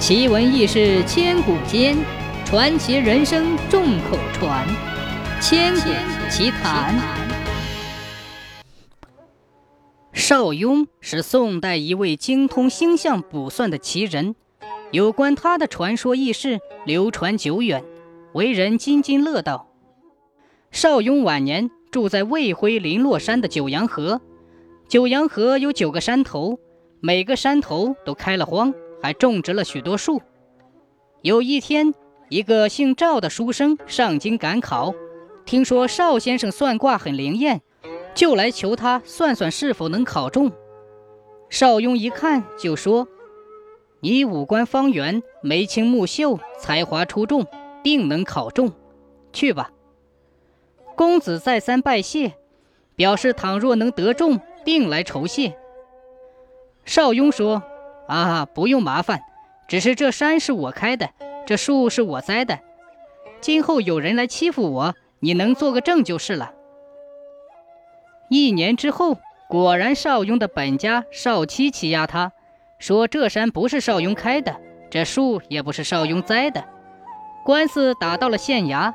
奇闻异事千古间，传奇人生众口传。千古奇谈。邵雍是宋代一位精通星象卜算的奇人，有关他的传说轶事流传久远，为人津津乐道。邵雍晚年住在魏辉林落山的九阳河，九阳河有九个山头，每个山头都开了荒。还种植了许多树。有一天，一个姓赵的书生上京赶考，听说邵先生算卦很灵验，就来求他算算是否能考中。邵雍一看就说：“你五官方圆，眉清目秀，才华出众，定能考中。去吧。”公子再三拜谢，表示倘若能得中，定来酬谢。邵雍说。啊，不用麻烦，只是这山是我开的，这树是我栽的。今后有人来欺负我，你能做个证就是了。一年之后，果然邵雍的本家邵七欺压他，说这山不是邵雍开的，这树也不是邵雍栽的。官司打到了县衙，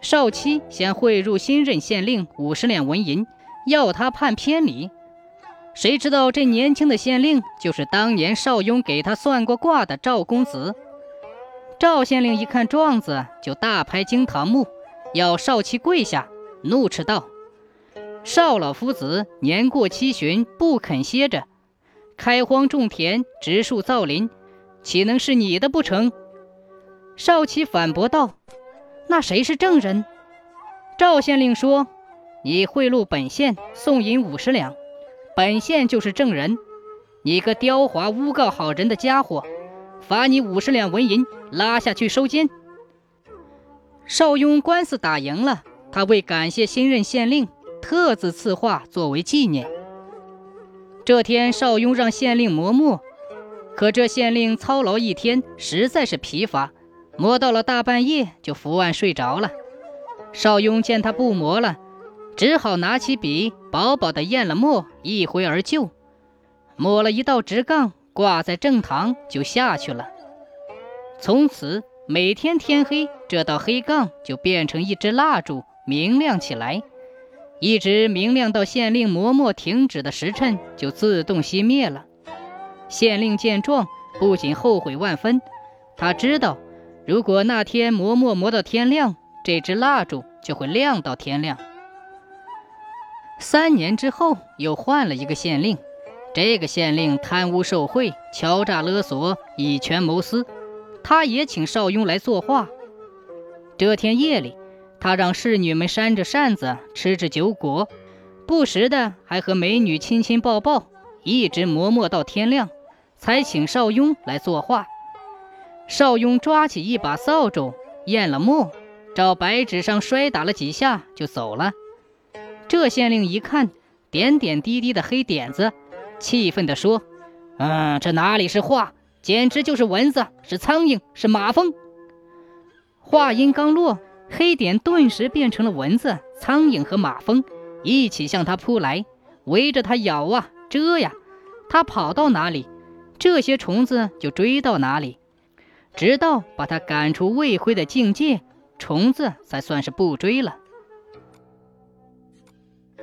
邵七先汇入新任县令五十两纹银，要他判偏离。谁知道这年轻的县令就是当年邵雍给他算过卦的赵公子。赵县令一看状子，就大拍惊堂木，要邵七跪下，怒斥道：“邵老夫子年过七旬，不肯歇着，开荒种田，植树造林，岂能是你的不成？”邵七反驳道：“那谁是证人？”赵县令说：“你贿赂本县，送银五十两。”本县就是证人，你个刁滑诬告好人的家伙，罚你五十两纹银，拉下去收监。邵雍官司打赢了，他为感谢新任县令，特自赐画作为纪念。这天，邵雍让县令磨墨，可这县令操劳一天，实在是疲乏，磨到了大半夜就伏案睡着了。邵雍见他不磨了。只好拿起笔，薄薄的验了墨，一挥而就，抹了一道直杠，挂在正堂，就下去了。从此每天天黑，这道黑杠就变成一支蜡烛，明亮起来，一直明亮到县令磨墨停止的时辰，就自动熄灭了。县令见状，不仅后悔万分，他知道，如果那天磨墨磨到天亮，这支蜡烛就会亮到天亮。三年之后，又换了一个县令。这个县令贪污受贿、敲诈勒索、以权谋私。他也请邵雍来作画。这天夜里，他让侍女们扇着扇子，吃着酒果，不时的还和美女亲亲抱抱，一直磨墨到天亮，才请邵雍来作画。邵雍抓起一把扫帚，验了墨，照白纸上摔打了几下，就走了。这县令一看点点滴滴的黑点子，气愤地说：“嗯，这哪里是画，简直就是蚊子，是苍蝇，是马蜂。”话音刚落，黑点顿时变成了蚊子、苍蝇和马蜂，一起向他扑来，围着他咬啊、蛰呀。他跑到哪里，这些虫子就追到哪里，直到把他赶出魏辉的境界，虫子才算是不追了。